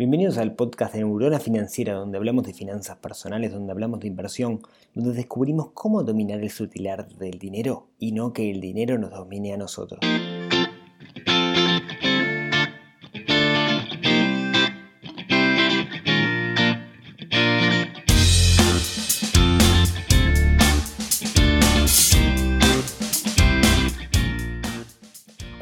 Bienvenidos al podcast de Neurona Financiera, donde hablamos de finanzas personales, donde hablamos de inversión, donde descubrimos cómo dominar el sutilar del dinero y no que el dinero nos domine a nosotros.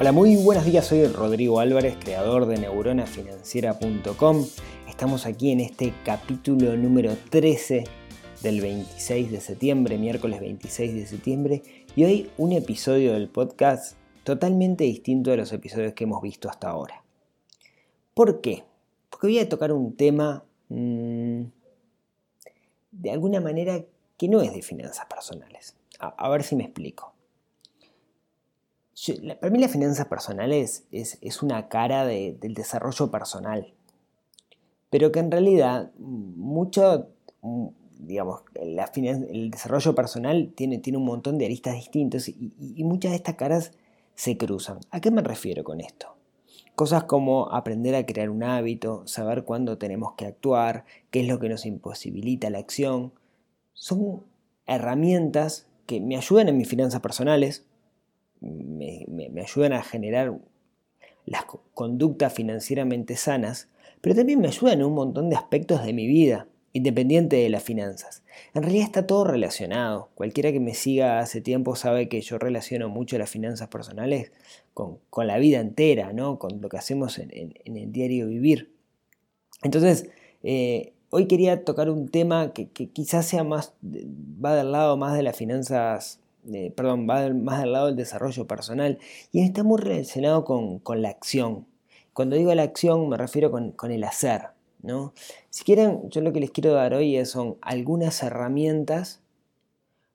Hola, muy buenos días, soy Rodrigo Álvarez, creador de neuronafinanciera.com. Estamos aquí en este capítulo número 13 del 26 de septiembre, miércoles 26 de septiembre, y hoy un episodio del podcast totalmente distinto de los episodios que hemos visto hasta ahora. ¿Por qué? Porque voy a tocar un tema mmm, de alguna manera que no es de finanzas personales. a ver si me explico para mí las finanzas personales es, una cara del desarrollo personal, pero que en realidad mucho, digamos, el desarrollo personal tiene, tiene un montón de aristas distintas y, y muchas de estas caras se cruzan. ¿A qué me refiero con esto? Cosas como aprender a crear un hábito, saber cuándo tenemos que actuar, qué es lo que nos imposibilita la acción, son herramientas que me ayudan en mis finanzas personales, me, ayudan a generar las conductas financieramente sanas, pero también me ayudan en un montón de aspectos de mi vida, independiente de las finanzas. En realidad está todo relacionado. Cualquiera que me siga hace tiempo sabe que yo relaciono mucho las finanzas personales con, la vida entera, ¿no? con lo que hacemos en, el diario vivir. Entonces, eh, hoy quería tocar un tema que, que, quizás sea más, va del lado más de las finanzas perdón, va más del lado del desarrollo personal y está muy relacionado con, la acción. Cuando digo la acción me refiero con, el hacer. ¿no? Si quieren, yo lo que les quiero dar hoy son algunas herramientas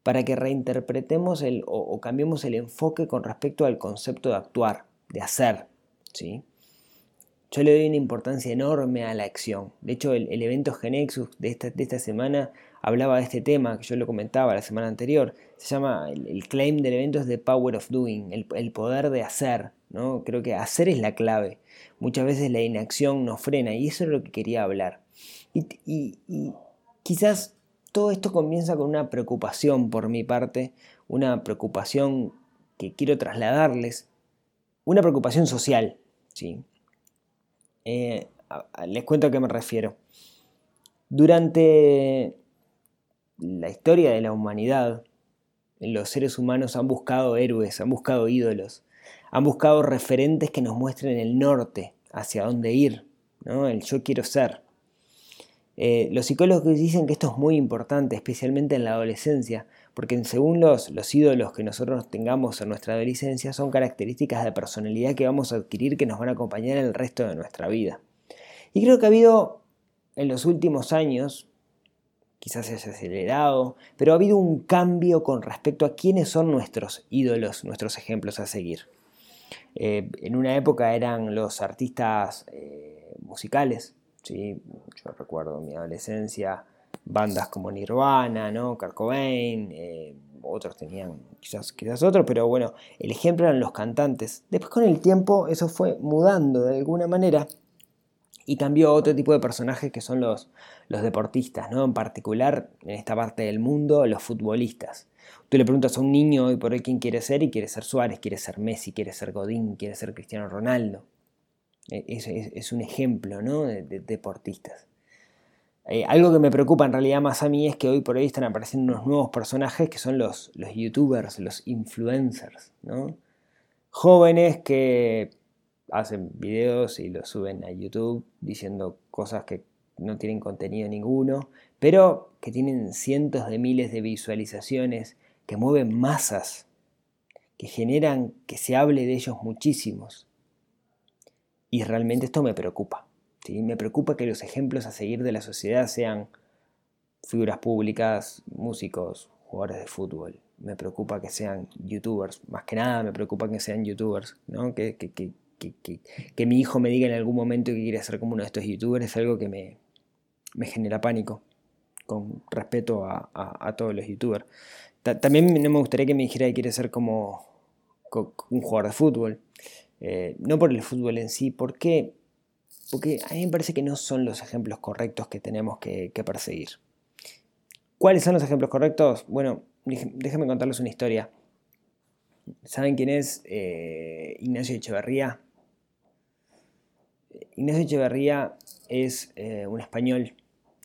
para que reinterpretemos el, o, cambiemos el enfoque con respecto al concepto de actuar, de hacer. ¿sí? Yo le doy una importancia enorme a la acción. De hecho, el, evento Genexus de esta, de esta semana hablaba de este tema, que yo lo comentaba la semana anterior. Se llama, el, claim del evento es The Power of Doing, el, poder de hacer. ¿no? Creo que hacer es la clave. Muchas veces la inacción nos frena y eso es lo que quería hablar. y quizás todo esto comienza con una preocupación por mi parte, una preocupación que quiero trasladarles, una preocupación social. ¿sí? Eh, les cuento a qué me refiero. Durante la historia de la humanidad, los seres humanos han buscado héroes, han buscado ídolos, han buscado referentes que nos muestren el norte, hacia dónde ir, ¿no? el yo quiero ser. Eh, los psicólogos dicen que esto es muy importante, especialmente en la adolescencia, porque según los, los ídolos que nosotros tengamos en nuestra adolescencia son características de personalidad que vamos a adquirir que nos van a acompañar el resto de nuestra vida. Y creo que ha habido en los últimos años, quizás se haya acelerado, pero ha habido un cambio con respecto a quiénes son nuestros ídolos, nuestros ejemplos a seguir. Eh, en una época eran los artistas eh, musicales, ¿sí? yo recuerdo en mi adolescencia bandas como Nirvana, ¿no? Eh, otros tenían quizás, quizás otros, pero bueno, el ejemplo eran los cantantes. Después con el tiempo eso fue mudando de alguna manera y cambió a otro tipo de personajes que son los, los deportistas, ¿no? En particular, en esta parte del mundo, los futbolistas. Tú le preguntas a un niño hoy por hoy quién quiere ser y quiere ser Suárez, quiere ser Messi, quiere ser Godín, quiere ser Cristiano Ronaldo. E, es, un ejemplo ¿no? de deportistas. Eh, algo que me preocupa en realidad más a mí es que hoy por hoy están apareciendo unos nuevos personajes que son los, los youtubers, los influencers, ¿no? Jóvenes que hacen videos y los suben a YouTube diciendo cosas que no tienen contenido ninguno, pero que tienen cientos de miles de visualizaciones, que mueven masas, que generan que se hable de ellos muchísimos. Y realmente esto me preocupa. Me preocupa que los ejemplos a seguir de la sociedad sean figuras públicas, músicos, jugadores de fútbol. Me preocupa que sean youtubers. Más que nada me preocupa que sean youtubers. ¿no? Que, que, mi hijo me diga en algún momento que quiere ser como uno de estos youtubers es algo que me, genera pánico. Con respeto a, todos los youtubers. también no me gustaría que me dijera que quiere ser como, un jugador de fútbol. Eh, no por el fútbol en sí, porque porque a mí me parece que no son los ejemplos correctos que tenemos que, perseguir. ¿Cuáles son los ejemplos correctos? Bueno, déjenme contarles una historia. ¿Saben quién es eh, Ignacio Echeverría? Ignacio Echeverría es eh, un español,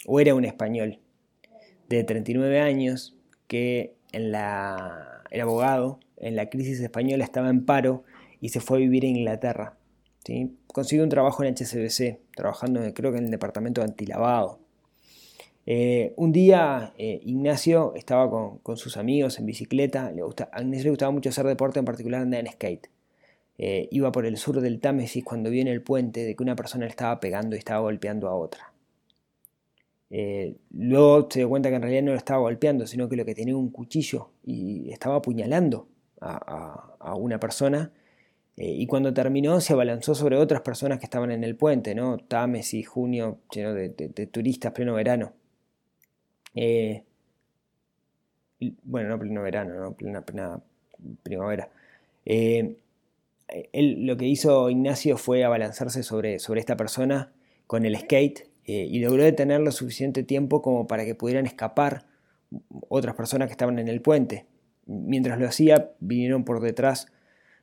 o era un español, de 39 años, que en la, era abogado, en la crisis española estaba en paro y se fue a vivir a Inglaterra. Consiguió un trabajo en HSBC, trabajando creo que en el departamento de antilavado. Eh, un día eh, Ignacio estaba con, sus amigos en bicicleta, le a Ignacio le gustaba mucho hacer deporte, en particular andar en skate. Eh, iba por el sur del Támesis cuando vio en el puente de que una persona estaba pegando y estaba golpeando a otra. luego se dio cuenta que en realidad no lo estaba golpeando, sino que lo que tenía un cuchillo y estaba apuñalando a, una persona. y cuando terminó se abalanzó sobre otras personas que estaban en el puente, ¿no? Támesis, junio, lleno de turistas, pleno verano. Eh, bueno, no pleno verano, no plena, primavera. Eh, él, lo que hizo Ignacio fue abalanzarse sobre, sobre esta persona con el skate eh, y logró detener lo suficiente tiempo como para que pudieran escapar otras personas que estaban en el puente. Mientras lo hacía, vinieron por detrás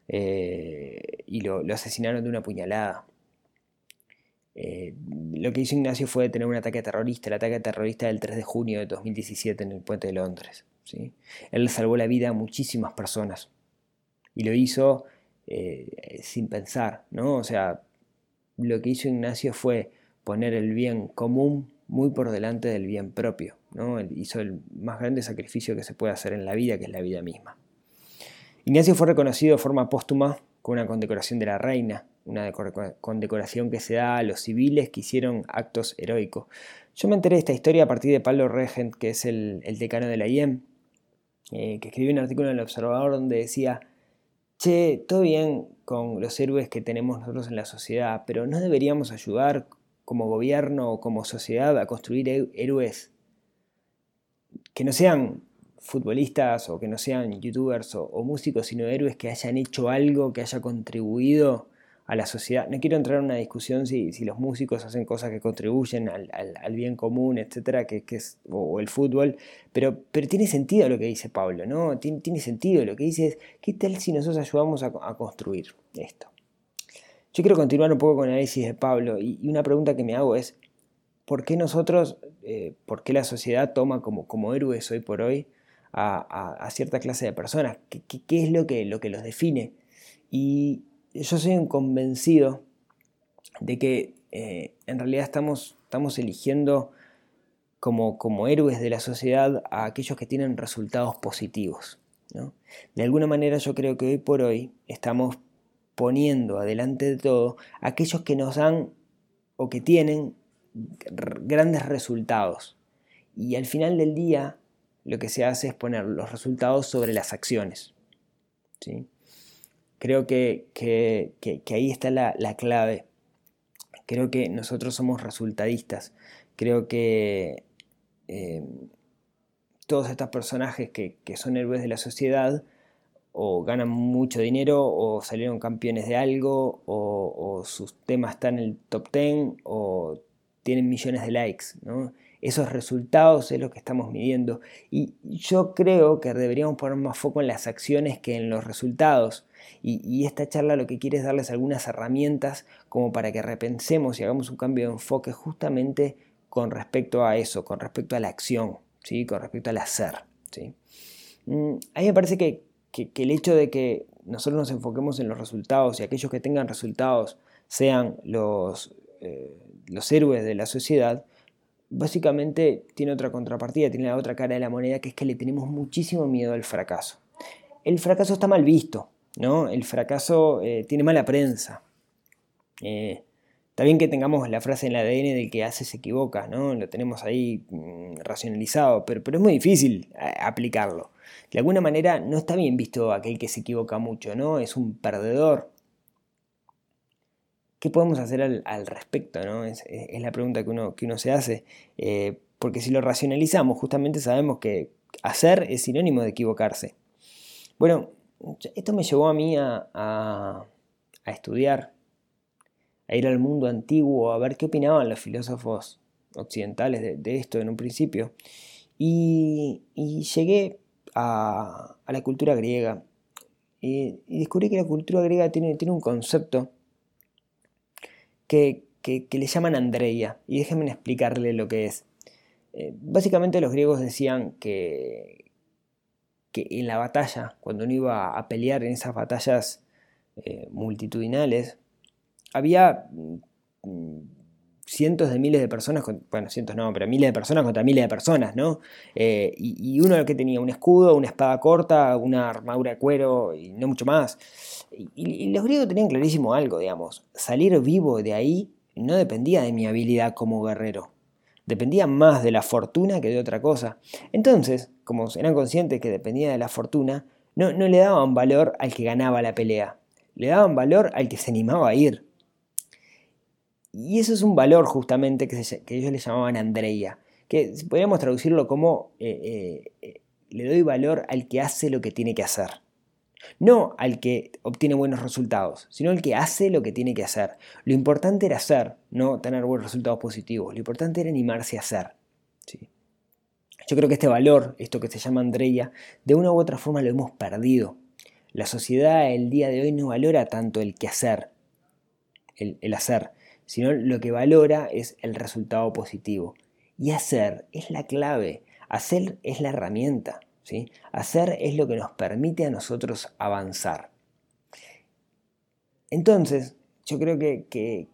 y lo asesinaron de una puñalada. Eh, lo que hizo Ignacio fue tener un ataque terrorista, el ataque terrorista del 3 de junio de 2017 en el puente de Londres. ¿sí? Él salvó la vida a muchísimas personas y lo hizo eh, sin pensar, ¿no? O sea, lo que hizo Ignacio fue poner el bien común muy por delante del bien propio, ¿no? Hizo el más grande sacrificio que se puede hacer en la vida, que es la vida misma. Ignacio fue reconocido de forma póstuma con una condecoración de la reina una condecoración que se da a los civiles que hicieron actos heroicos. Yo me enteré de esta historia a partir de Pablo Regent, que es el, decano de la IEM, eh, que escribió un artículo en El Observador donde decía, che, todo bien con los héroes que tenemos nosotros en la sociedad, pero ¿no deberíamos ayudar como gobierno o como sociedad a construir héroes que no sean futbolistas o que no sean youtubers o, o músicos, sino héroes que hayan hecho algo, que haya contribuido a la sociedad. No quiero entrar en una discusión si, si los músicos hacen cosas que contribuyen al, bien común, etcétera, que, es, o, el fútbol, pero, pero tiene sentido lo que dice Pablo, ¿no? Tiene, sentido. Lo que dice es, ¿qué tal si nosotros ayudamos a, construir esto? Yo quiero continuar un poco con el análisis de Pablo y, una pregunta que me hago es, ¿por qué nosotros, eh, por qué la sociedad toma como, como héroes hoy por hoy a, cierta clase de personas? ¿Qué, qué, es lo que, lo que los define? Y, yo soy un convencido de que eh, en realidad estamos, estamos eligiendo como, como, héroes de la sociedad a aquellos que tienen resultados positivos. De alguna manera yo creo que hoy por hoy estamos poniendo adelante de todo aquellos que nos dan o que tienen grandes resultados. Y al final del día lo que se hace es poner los resultados sobre las acciones. ¿sí? Creo que, ahí está la, clave. Creo que nosotros somos resultadistas. Creo que eh, todos estos personajes que, son héroes de la sociedad o ganan mucho dinero o salieron campeones de algo o, o sus temas están en el top 10 o tienen millones de likes. ¿no? Esos resultados es lo que estamos midiendo. Y yo creo que deberíamos poner más foco en las acciones que en los resultados. Y, esta charla lo que quiere es darles algunas herramientas como para que repensemos y hagamos un cambio de enfoque justamente con respecto a eso, con respecto a la acción, ¿sí? con respecto al hacer. ¿sí? Mm, a mí me parece que, el hecho de que nosotros nos enfoquemos en los resultados y aquellos que tengan resultados sean los, eh, los héroes de la sociedad, básicamente tiene otra contrapartida, tiene la otra cara de la moneda, que es que le tenemos muchísimo miedo al fracaso. El fracaso está mal visto, ¿no? El fracaso eh, tiene mala prensa. Eh, está bien que tengamos la frase en el ADN del que hace se equivoca, ¿no? Lo tenemos ahí mm, racionalizado, pero, pero, es muy difícil eh, aplicarlo. De alguna manera no está bien visto aquel que se equivoca mucho, ¿no? Es un perdedor. ¿Qué podemos hacer al, respecto? ¿no? Es, la pregunta que uno, que uno se hace. Eh, porque si lo racionalizamos, justamente sabemos que hacer es sinónimo de equivocarse. Bueno, esto me llevó a mí a, estudiar, a ir al mundo antiguo a ver qué opinaban los filósofos occidentales de, esto en un principio. Y, llegué a, la cultura griega y, descubrí que la cultura griega tiene, tiene un concepto que, le llaman Andreia. Y déjenme explicarle lo que es. Eh, básicamente los griegos decían que, que en la batalla, cuando uno iba a pelear en esas batallas eh, multitudinales, había mm, cientos de miles de personas, bueno, cientos no, pero miles de personas contra miles de personas, ¿no? Eh, y, uno que tenía un escudo, una espada corta, una armadura de cuero y no mucho más. Y, los griegos tenían clarísimo algo, digamos, salir vivo de ahí no dependía de mi habilidad como guerrero, dependía más de la fortuna que de otra cosa. Entonces, como eran conscientes que dependía de la fortuna, no, no le daban valor al que ganaba la pelea, le daban valor al que se animaba a ir. Y eso es un valor justamente que, ellos le llamaban Andreia, que podríamos traducirlo como eh, eh, le doy valor al que hace lo que tiene que hacer. No al que obtiene buenos resultados, sino al que hace lo que tiene que hacer. Lo importante era hacer, no tener buenos resultados positivos. Lo importante era animarse a hacer. Yo creo que este valor, esto que se llama Andreia, de una u otra forma lo hemos perdido. La sociedad el día de hoy no valora tanto el que hacer, el hacer, sino lo que valora es el resultado positivo. Y hacer es la clave, hacer es la herramienta, ¿sí? hacer es lo que nos permite a nosotros avanzar. Entonces, yo creo que,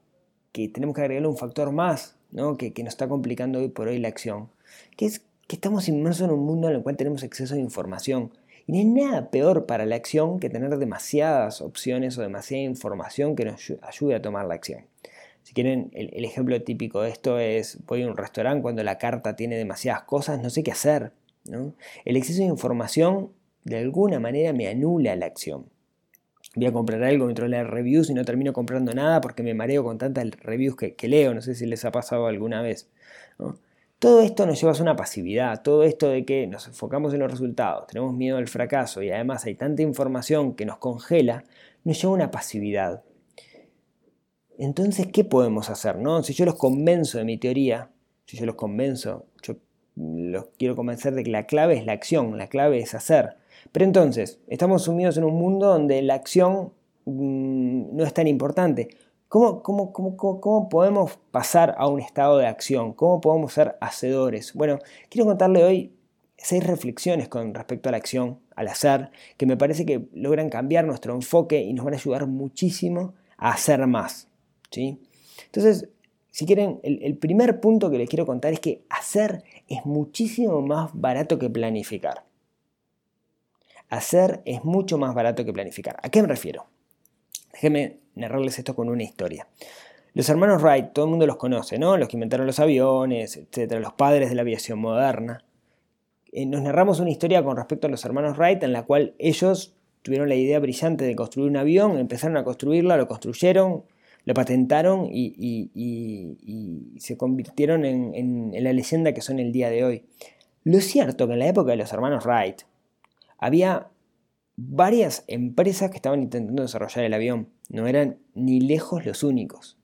tenemos que agregarle un factor más ¿no? que, que nos está complicando hoy por hoy la acción, que es que estamos inmersos en un mundo en el cual tenemos exceso de información. Y no hay nada peor para la acción que tener demasiadas opciones o demasiada información que nos ayude a tomar la acción. Si quieren, el, ejemplo típico de esto es, voy a un restaurante cuando la carta tiene demasiadas cosas, no sé qué hacer. El exceso de información de alguna manera me anula la acción. Voy a comprar algo, me leer reviews y no termino comprando nada porque me mareo con tantas reviews que, leo, no sé si les ha pasado alguna vez. Todo esto nos lleva a una pasividad, todo esto de que nos enfocamos en los resultados, tenemos miedo al fracaso y además hay tanta información que nos congela, nos lleva a una pasividad. Entonces, ¿qué podemos hacer? No? Si yo los convenzo de mi teoría, si yo los convenzo, yo los quiero convencer de que la clave es la acción, la clave es hacer. Pero entonces, estamos sumidos en un mundo donde la acción mm, no es tan importante. ¿Cómo, cómo, cómo, podemos pasar a un estado de acción? ¿Cómo podemos ser hacedores? Bueno, quiero contarle hoy seis reflexiones con respecto a la acción, al hacer, que me parece que logran cambiar nuestro enfoque y nos van a ayudar muchísimo a hacer más. Entonces, si quieren, el, primer punto que les quiero contar es que hacer es muchísimo más barato que planificar. Hacer es mucho más barato que planificar. ¿A qué me refiero? Déjenme narrarles esto con una historia. Los hermanos Wright, todo el mundo los conoce, ¿no? Los que inventaron los aviones, etcétera, los padres de la aviación moderna. Eh, nos narramos una historia con respecto a los hermanos Wright en la cual ellos tuvieron la idea brillante de construir un avión, empezaron a construirla, lo construyeron, lo patentaron y, se convirtieron en, la leyenda que son el día de hoy. Lo cierto que en la época de los hermanos Wright había varias empresas que estaban intentando desarrollar el avión. No eran ni lejos los únicos.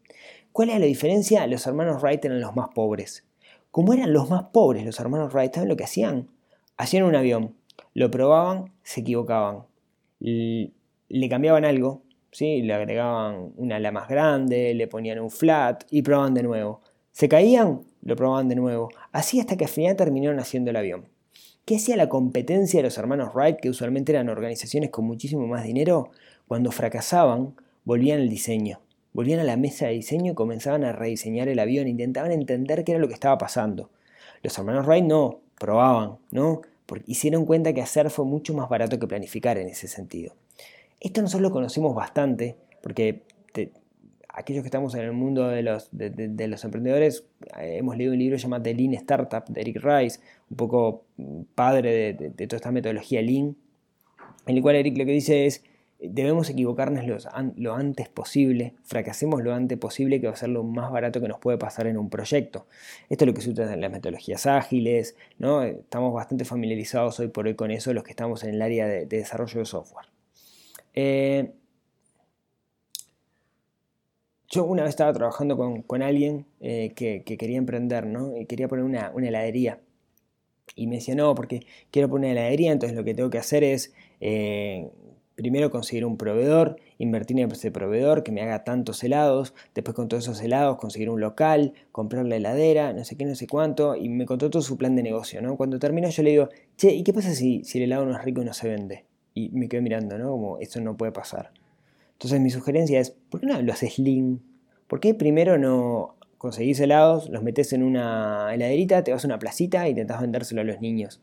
¿Cuál era la diferencia? Los hermanos Wright eran los más pobres. Como eran los más pobres los hermanos Wright, ¿saben lo que hacían? Hacían un avión, lo probaban, se equivocaban. Le cambiaban algo, le agregaban una ala más grande, le ponían un flat y probaban de nuevo. Se caían, lo probaban de nuevo. Así hasta que al final terminaron haciendo el avión. ¿Qué hacía la competencia de los hermanos Wright, que usualmente eran organizaciones con muchísimo más dinero? Cuando fracasaban, volvían al diseño. Volvían a la mesa de diseño y comenzaban a rediseñar el avión, intentaban entender qué era lo que estaba pasando. Los hermanos Wright no, probaban, ¿no? Porque hicieron cuenta que hacer fue mucho más barato que planificar en ese sentido. Esto nosotros lo conocimos bastante, porque aquellos que estamos en el mundo de los, de, los emprendedores, eh, hemos leído un libro llamado The Lean Startup de Eric Rice, un poco mm, padre de, toda esta metodología Lean, en el cual Eric lo que dice es, debemos equivocarnos lo, antes posible, fracasemos lo antes posible, que va a ser lo más barato que nos puede pasar en un proyecto. Esto es lo que se usa en las metodologías ágiles, ¿no? estamos bastante familiarizados hoy por hoy con eso, los que estamos en el área de desarrollo de software. Eh, yo una vez estaba trabajando con, alguien eh, que, quería emprender, ¿no? Y quería poner una, heladería. Y me decía, no, porque quiero poner una heladería, entonces lo que tengo que hacer es eh, primero conseguir un proveedor, invertir en ese proveedor que me haga tantos helados, después con todos esos helados conseguir un local, comprar la heladera, no sé qué, no sé cuánto, y me contó todo su plan de negocio, ¿no? Cuando terminó yo le digo, che, ¿y qué pasa si el helado no es rico y no se vende? Y me quedo mirando, ¿no? Como, esto no puede pasar. Entonces mi sugerencia es, ¿por qué no lo haces lean? ¿Por qué primero no conseguís helados, los metes en una heladerita, te vas a una placita e intentás vendérselo a los niños?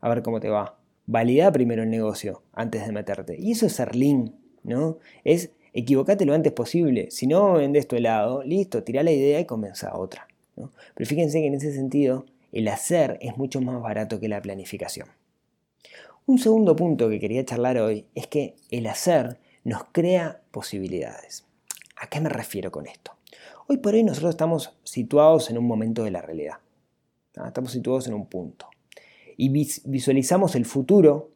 A ver cómo te va valida primero el negocio antes de meterte. Y eso es ser lean, ¿no? Es equivocate lo antes posible. Si no vendes tu helado, listo, tira la idea y comienza otra. Pero fíjense que en ese sentido, el hacer es mucho más barato que la planificación. Un segundo punto que quería charlar hoy es que el hacer nos crea posibilidades. ¿A qué me refiero con esto? Hoy por hoy nosotros estamos situados en un momento de la realidad. Estamos situados en un punto y visualizamos el futuro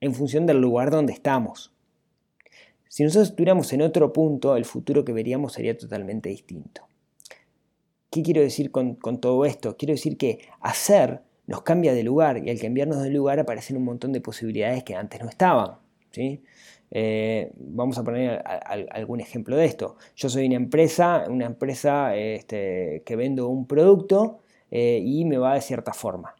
en función del lugar donde estamos. Si nosotros estuviéramos en otro punto, el futuro que veríamos sería totalmente distinto. ¿Qué quiero decir con, todo esto? Quiero decir que hacer nos cambia de lugar y al cambiarnos de lugar aparecen un montón de posibilidades que antes no estaban. ¿sí? Eh, vamos a poner algún ejemplo de esto. Yo soy una empresa, una empresa este, que vendo un producto eh, y me va de cierta forma.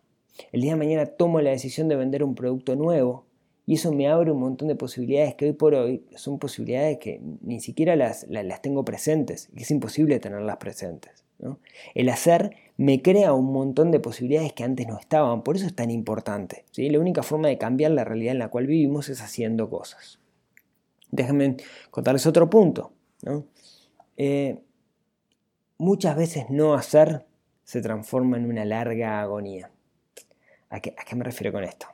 El día de mañana tomo la decisión de vender un producto nuevo y eso me abre un montón de posibilidades que hoy por hoy son posibilidades que ni siquiera las, tengo presentes, que es imposible tenerlas presentes. El hacer me crea un montón de posibilidades que antes no estaban, por eso es tan importante. ¿sí? La única forma de cambiar la realidad en la cual vivimos es haciendo cosas. Déjenme contarles otro punto. Eh, muchas veces no hacer se transforma en una larga agonía. ¿A qué, me refiero con esto?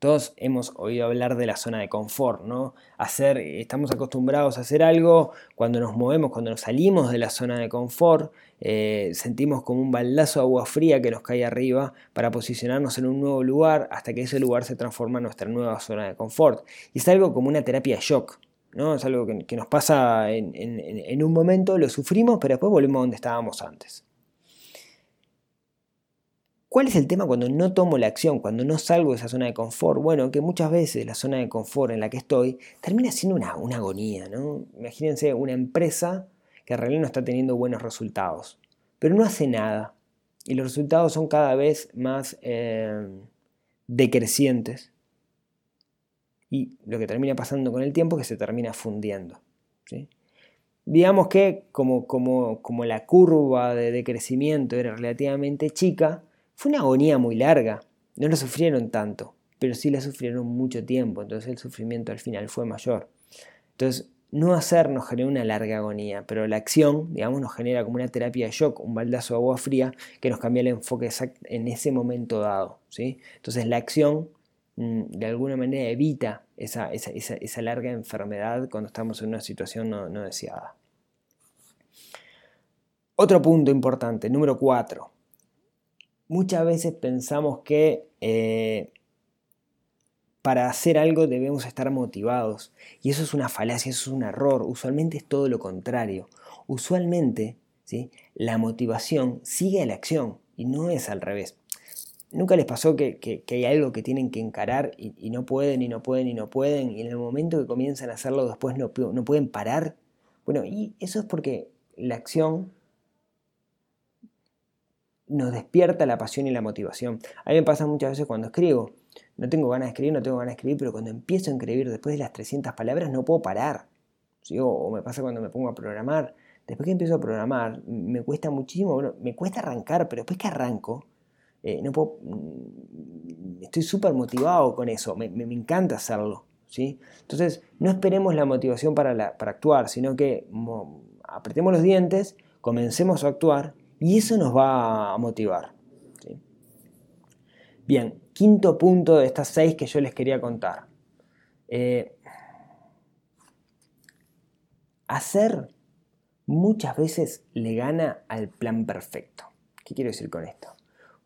Todos hemos oído hablar de la zona de confort, ¿no? Hacer, estamos acostumbrados a hacer algo, cuando nos movemos, cuando nos salimos de la zona de confort, eh, sentimos como un baldazo de agua fría que nos cae arriba para posicionarnos en un nuevo lugar hasta que ese lugar se transforma en nuestra nueva zona de confort. Y es algo como una terapia shock, ¿no? Es algo que, nos pasa en, en un momento, lo sufrimos, pero después volvemos a donde estábamos antes. ¿Cuál es el tema cuando no tomo la acción, cuando no salgo de esa zona de confort? Bueno, que muchas veces la zona de confort en la que estoy termina siendo una, agonía, ¿no? Imagínense una empresa que en realidad no está teniendo buenos resultados, pero no hace nada. Y los resultados son cada vez más eh, decrecientes. Y lo que termina pasando con el tiempo es que se termina fundiendo. Digamos que como la curva de decrecimiento era relativamente chica, fue una agonía muy larga, no la sufrieron tanto, pero sí la sufrieron mucho tiempo, entonces el sufrimiento al final fue mayor. Entonces, no hacer nos genera una larga agonía, pero la acción, digamos, nos genera como una terapia de shock, un baldazo de agua fría que nos cambia el enfoque en ese momento dado. ¿sí? Entonces, la acción mm, de alguna manera evita esa, larga enfermedad cuando estamos en una situación no, no deseada. Otro punto importante, número 4 muchas veces pensamos que eh, para hacer algo debemos estar motivados. Y eso es una falacia, eso es un error. Usualmente es todo lo contrario. Usualmente ¿sí? la motivación sigue a la acción y no es al revés. ¿Nunca les pasó que, hay algo que tienen que encarar y, no pueden y no pueden y no pueden y en el momento que comienzan a hacerlo después no, no pueden parar? Bueno, y eso es porque la acción nos despierta la pasión y la motivación. A mí me pasa muchas veces cuando escribo. No tengo ganas de escribir, no tengo ganas de escribir, pero cuando empiezo a escribir después de las 300 palabras no puedo parar. O, me pasa cuando me pongo a programar. Después que empiezo a programar, me cuesta muchísimo, me cuesta arrancar, pero después que arranco, eh, no puedo, mm, estoy súper motivado con eso, me, encanta hacerlo. ¿sí? Entonces, no esperemos la motivación para, para actuar, sino que apretemos los dientes, comencemos a actuar y eso nos va a motivar. Bien, quinto punto de estas seis que yo les quería contar. Eh, hacer muchas veces le gana al plan perfecto. ¿Qué quiero decir con esto?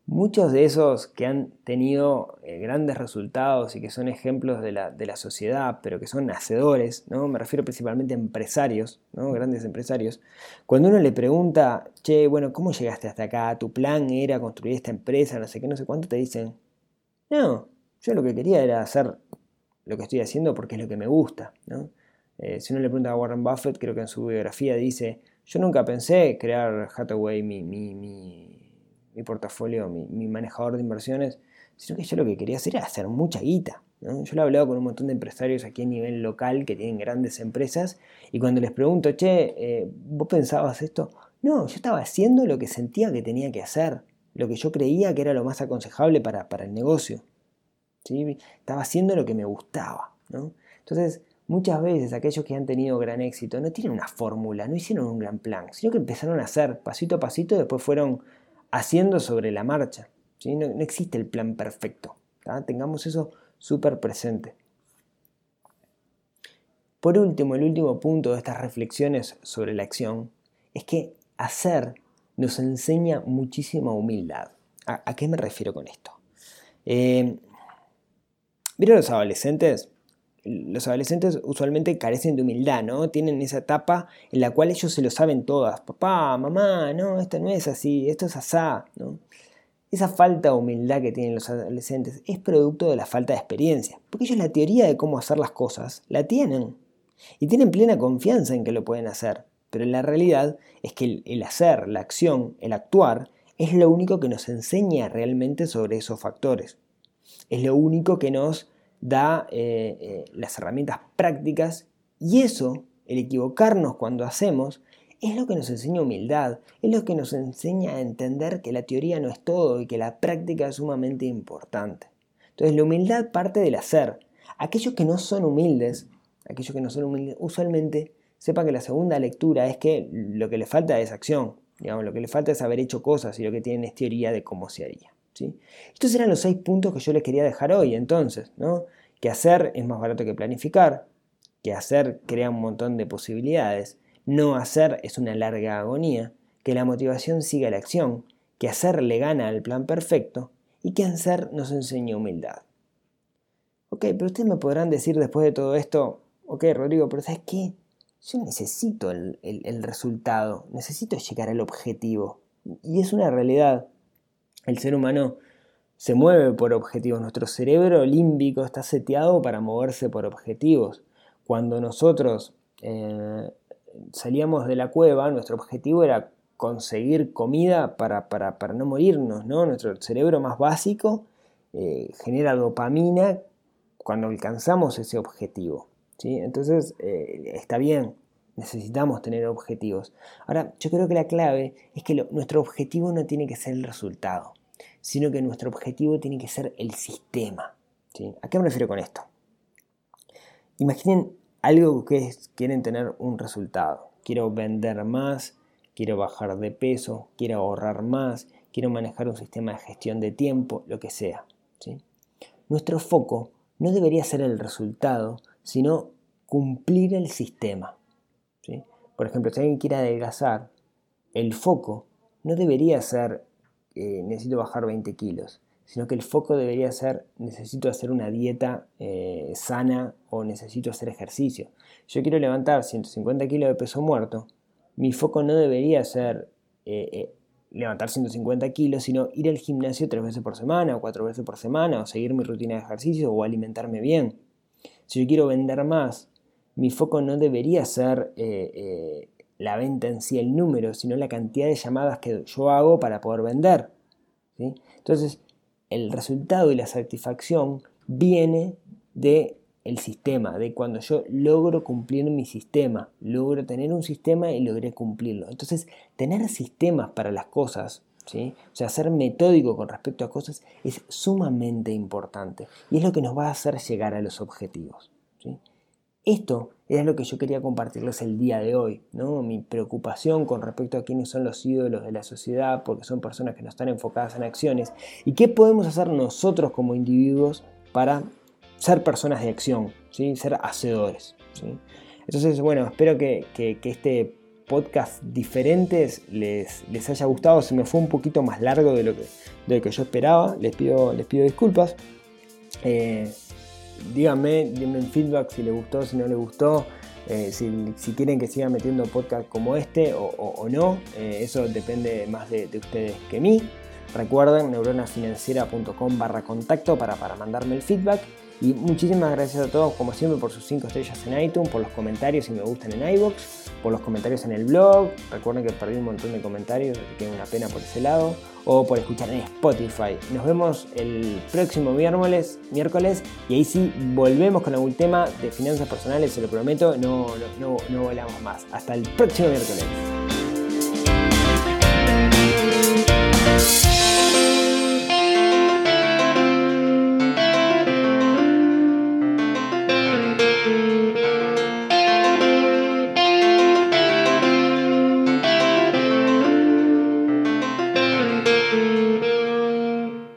Muchos de esos que han tenido eh, grandes resultados y que son ejemplos de la, sociedad, pero que son hacedores, ¿no? me refiero principalmente a empresarios, ¿no? grandes empresarios, cuando uno le pregunta, che, bueno, ¿cómo llegaste hasta acá? ¿Tu plan era construir esta empresa? No sé qué, no sé cuánto, te dicen, no, yo lo que quería era hacer lo que estoy haciendo porque es lo que me gusta. Eh, si uno le pregunta a Warren Buffett, creo que en su biografía dice, yo nunca pensé crear Hathaway mi, mi mi portafolio, mi, manejador de inversiones, sino que yo lo que quería hacer era hacer mucha guita. Yo lo he hablado con un montón de empresarios aquí a nivel local que tienen grandes empresas y cuando les pregunto, che, eh, ¿vos pensabas esto? No, yo estaba haciendo lo que sentía que tenía que hacer, lo que yo creía que era lo más aconsejable para, el negocio. ¿sí? Estaba haciendo lo que me gustaba. Entonces, muchas veces aquellos que han tenido gran éxito no tienen una fórmula, no hicieron un gran plan, sino que empezaron a hacer pasito a pasito y después fueron haciendo sobre la marcha. ¿sí? No, existe el plan perfecto. Tengamos eso súper presente. Por último, el último punto de estas reflexiones sobre la acción es que hacer nos enseña muchísima humildad. ¿A, qué me refiero con esto? Eh, ¿Vieron los adolescentes? Los adolescentes usualmente carecen de humildad, ¿no? Tienen esa etapa en la cual ellos se lo saben todas. Papá, mamá, no, esto no es así, esto es asá, ¿no? Esa falta de humildad que tienen los adolescentes es producto de la falta de experiencia, porque ellos la teoría de cómo hacer las cosas la tienen y tienen plena confianza en que lo pueden hacer, pero la realidad es que el, el hacer, la acción, el actuar, es lo único que nos enseña realmente sobre esos factores. Es lo único que nos da eh, eh, las herramientas prácticas y eso, el equivocarnos cuando hacemos, es lo que nos enseña humildad, es lo que nos enseña a entender que la teoría no es todo y que la práctica es sumamente importante. Entonces la humildad parte del hacer. Aquellos que no son humildes, aquellos que no son humildes, usualmente sepan que la segunda lectura es que lo que le falta es acción, digamos, lo que le falta es haber hecho cosas y lo que tienen es teoría de cómo se haría. Estos eran los seis puntos que yo les quería dejar hoy, entonces, ¿no? Que hacer es más barato que planificar, que hacer crea un montón de posibilidades, no hacer es una larga agonía, que la motivación siga la acción, que hacer le gana al plan perfecto y que hacer nos enseña humildad. Ok, pero ustedes me podrán decir después de todo esto, ok Rodrigo, pero ¿sabes qué? Yo necesito el, el resultado, necesito llegar al objetivo. Y es una realidad. El ser humano se mueve por objetivos. Nuestro cerebro límbico está seteado para moverse por objetivos. Cuando nosotros eh, salíamos de la cueva, nuestro objetivo era conseguir comida para, no morirnos. ¿no? Nuestro cerebro más básico eh, genera dopamina cuando alcanzamos ese objetivo. ¿sí? Entonces eh, está bien, necesitamos tener objetivos. Ahora, yo creo que la clave es que nuestro objetivo no tiene que ser el resultado, sino que nuestro objetivo tiene que ser el sistema. ¿A qué me refiero con esto? Imaginen algo que quieren tener un resultado. Quiero vender más, quiero bajar de peso, quiero ahorrar más, quiero manejar un sistema de gestión de tiempo, lo que sea. Nuestro foco no debería ser el resultado, sino cumplir el sistema. Por ejemplo, si alguien quiere adelgazar, el foco no debería ser eh, necesito bajar 20 kilos, sino que el foco debería ser necesito hacer una dieta eh, sana o necesito hacer ejercicio. Yo quiero levantar 150 kilos de peso muerto, mi foco no debería ser eh, levantar 150 kilos, sino ir al gimnasio tres veces por semana o cuatro veces por semana, o seguir mi rutina de ejercicio o alimentarme bien. Si yo quiero vender más, mi foco no debería ser eh, eh, la venta en sí, el número, sino la cantidad de llamadas que yo hago para poder vender. Entonces, el resultado y la satisfacción viene de el sistema, de cuando yo logro cumplir mi sistema, logro tener un sistema y logré cumplirlo. Entonces, tener sistemas para las cosas, ¿sí? o sea, ser metódico con respecto a cosas es sumamente importante y es lo que nos va a hacer llegar a los objetivos. ¿sí? Esto es lo que yo quería compartirles el día de hoy, ¿no? mi preocupación con respecto a quiénes son los ídolos de la sociedad, porque son personas que no están enfocadas en acciones, y qué podemos hacer nosotros como individuos para ser personas de acción, ¿sí? ser hacedores. ¿sí? Entonces, bueno, espero que, este podcasts diferentes les, les haya gustado. Se me fue un poquito más largo de lo que, de que yo esperaba. Les pido, les pido disculpas. Eh, díganme, denme feedback si les gustó, si no les gustó. Eh, si, quieren que siga metiendo podcast como este o, no, eh, eso depende más de, ustedes que mí. Recuerden neuronafinanciera.com barra contacto para, para mandarme el feedback. Y muchísimas gracias a todos, como siempre, por sus 5 estrellas en iTunes, por los comentarios y me gustan en iBox, por los comentarios en el blog. Recuerden que perdí un montón de comentarios, que una pena por ese lado. O por escuchar en Spotify. Nos vemos el próximo miércoles, miércoles y ahí sí volvemos con algún tema de finanzas personales, se lo prometo. No, no, no volamos más. Hasta el próximo miércoles.